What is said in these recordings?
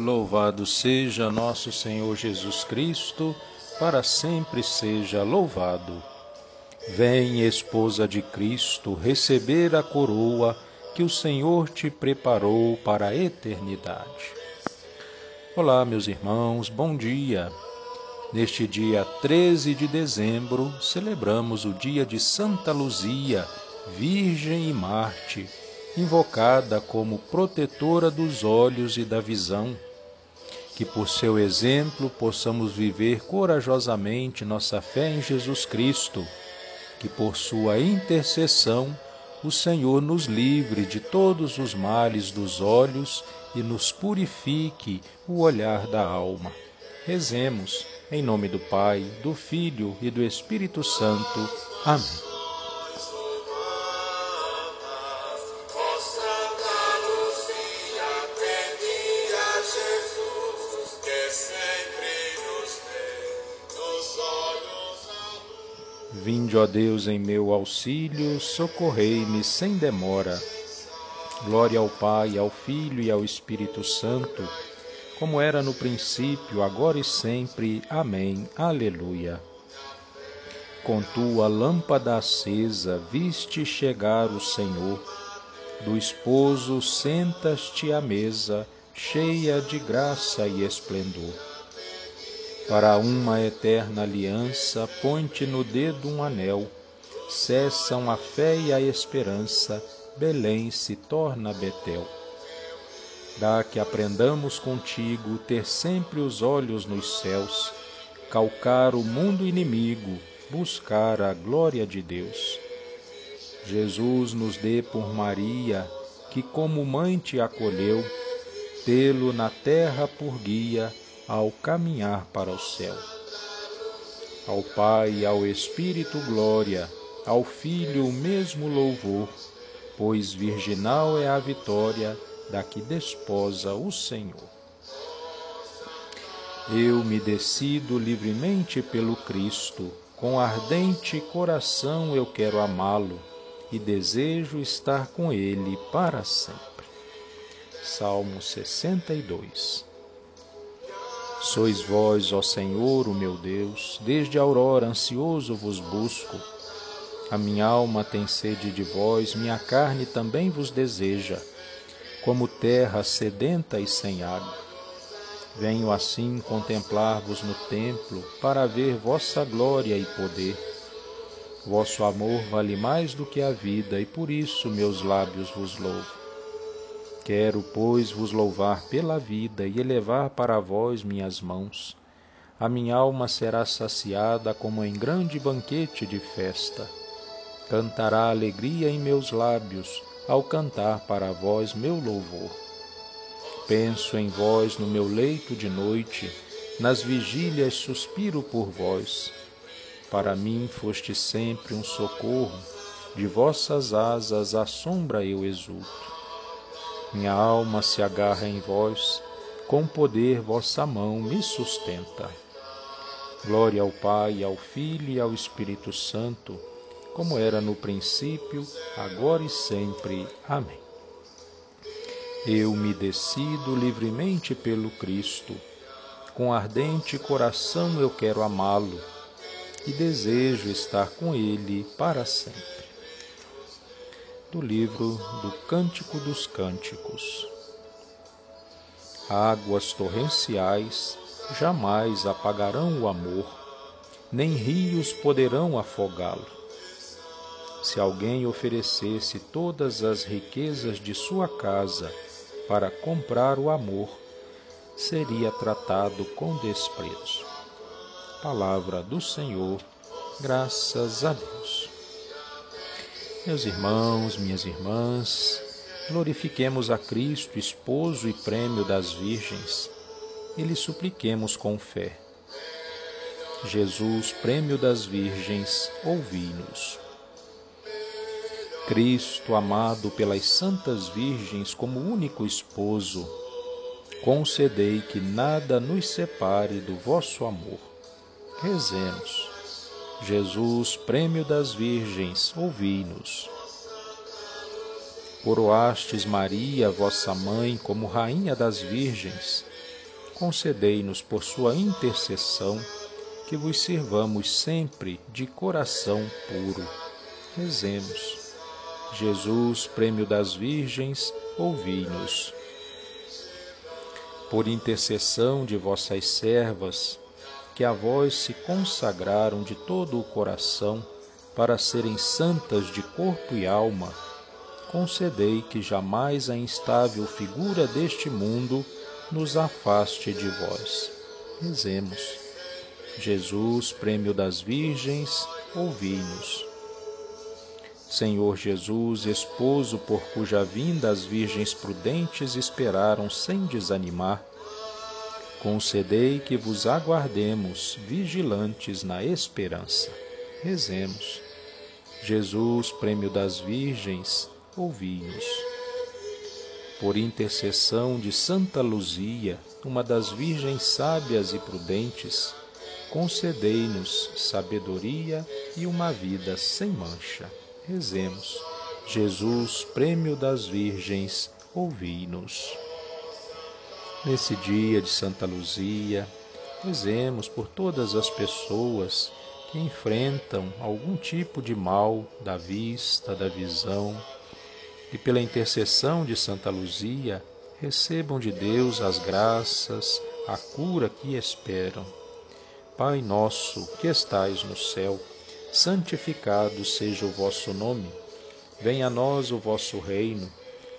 Louvado seja nosso Senhor Jesus Cristo, para sempre seja louvado. Vem, esposa de Cristo, receber a coroa que o Senhor te preparou para a eternidade. Olá, meus irmãos, bom dia. Neste dia 13 de dezembro, celebramos o dia de Santa Luzia, Virgem e Marte invocada como protetora dos olhos e da visão. Que por seu exemplo possamos viver corajosamente nossa fé em Jesus Cristo, que por sua intercessão o Senhor nos livre de todos os males dos olhos e nos purifique o olhar da alma. Rezemos, em nome do Pai, do Filho e do Espírito Santo. Amém. Vinde, ó Deus, em meu auxílio, socorrei-me sem demora. Glória ao Pai, ao Filho e ao Espírito Santo, como era no princípio, agora e sempre. Amém. Aleluia. Com tua lâmpada acesa, viste chegar o Senhor. Do esposo sentas-te à mesa, cheia de graça e esplendor para uma eterna aliança, põe-te no dedo um anel. Cessam a fé e a esperança, Belém se torna Betel. Dá que aprendamos contigo ter sempre os olhos nos céus, calcar o mundo inimigo, buscar a glória de Deus. Jesus nos dê por Maria, que como mãe te acolheu, tê-lo na terra por guia, ao caminhar para o céu. Ao Pai e ao Espírito glória, ao Filho o mesmo louvor, pois virginal é a vitória da que desposa o Senhor. Eu me decido livremente pelo Cristo, com ardente coração eu quero amá-lo e desejo estar com ele para sempre. Salmo 62 Sois vós, ó Senhor, o meu Deus, desde a aurora ansioso vos busco. A minha alma tem sede de vós, minha carne também vos deseja, como terra sedenta e sem água. Venho assim contemplar-vos no templo, para ver vossa glória e poder. Vosso amor vale mais do que a vida, e por isso meus lábios vos louvo. Quero, pois, vos louvar pela vida e elevar para vós minhas mãos. A minha alma será saciada como em grande banquete de festa. Cantará alegria em meus lábios ao cantar para vós meu louvor. Penso em vós no meu leito de noite, nas vigílias suspiro por vós. Para mim foste sempre um socorro, de vossas asas à sombra eu exulto. Minha alma se agarra em vós, com poder vossa mão me sustenta. Glória ao Pai, ao Filho e ao Espírito Santo, como era no princípio, agora e sempre. Amém. Eu me decido livremente pelo Cristo. Com ardente coração eu quero amá-lo e desejo estar com ele para sempre do livro do Cântico dos Cânticos. Águas torrenciais jamais apagarão o amor, nem rios poderão afogá-lo. Se alguém oferecesse todas as riquezas de sua casa para comprar o amor, seria tratado com desprezo. Palavra do Senhor, graças a Deus. Meus irmãos, minhas irmãs, glorifiquemos a Cristo, esposo e prêmio das virgens, e lhe supliquemos com fé. Jesus, prêmio das virgens, ouvi-nos. Cristo, amado pelas santas virgens como único esposo, concedei que nada nos separe do vosso amor. Rezemos. Jesus, prêmio das virgens, ouvi-nos. Coroastes Maria, vossa mãe, como rainha das virgens, concedei-nos por sua intercessão que vos sirvamos sempre de coração puro. Rezemos. Jesus, prêmio das virgens, ouvi-nos. Por intercessão de vossas servas, que a vós se consagraram de todo o coração para serem santas de corpo e alma, concedei que jamais a instável figura deste mundo nos afaste de vós. Rezemos. Jesus, prêmio das virgens, ouvi-nos. Senhor Jesus, esposo por cuja vinda as virgens prudentes esperaram sem desanimar, concedei que vos aguardemos vigilantes na esperança. Rezemos. Jesus, prêmio das virgens, ouvi-nos. Por intercessão de Santa Luzia, uma das virgens sábias e prudentes, concedei-nos sabedoria e uma vida sem mancha. Rezemos. Jesus, prêmio das Virgens, ouvi-nos. Nesse dia de Santa Luzia, rezemos por todas as pessoas que enfrentam algum tipo de mal da vista, da visão, e pela intercessão de Santa Luzia, recebam de Deus as graças, a cura que esperam. Pai nosso que estais no céu, santificado seja o vosso nome. Venha a nós o vosso reino.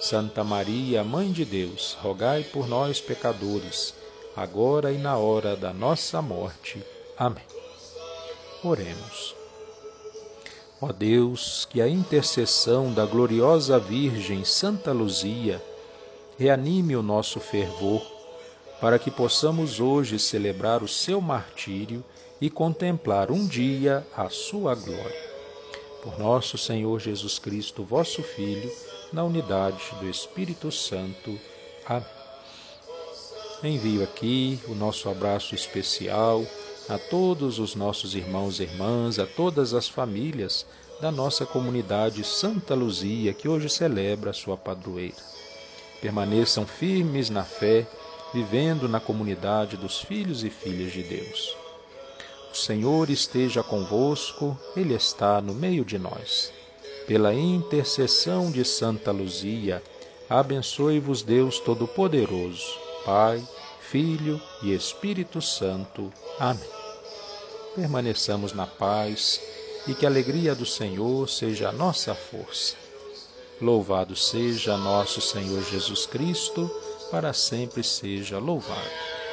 Santa Maria, Mãe de Deus, rogai por nós, pecadores, agora e na hora da nossa morte. Amém. Oremos. Ó Deus, que a intercessão da gloriosa Virgem Santa Luzia reanime o nosso fervor, para que possamos hoje celebrar o seu martírio e contemplar um dia a sua glória. Por nosso Senhor Jesus Cristo, vosso Filho, na unidade do Espírito Santo. Amém. Envio aqui o nosso abraço especial a todos os nossos irmãos e irmãs, a todas as famílias da nossa comunidade Santa Luzia, que hoje celebra a sua padroeira. Permaneçam firmes na fé, vivendo na comunidade dos filhos e filhas de Deus. Senhor esteja convosco, Ele está no meio de nós. Pela intercessão de Santa Luzia, abençoe-vos Deus Todo-Poderoso, Pai, Filho e Espírito Santo. Amém. Permaneçamos na paz e que a alegria do Senhor seja a nossa força. Louvado seja nosso Senhor Jesus Cristo, para sempre seja louvado.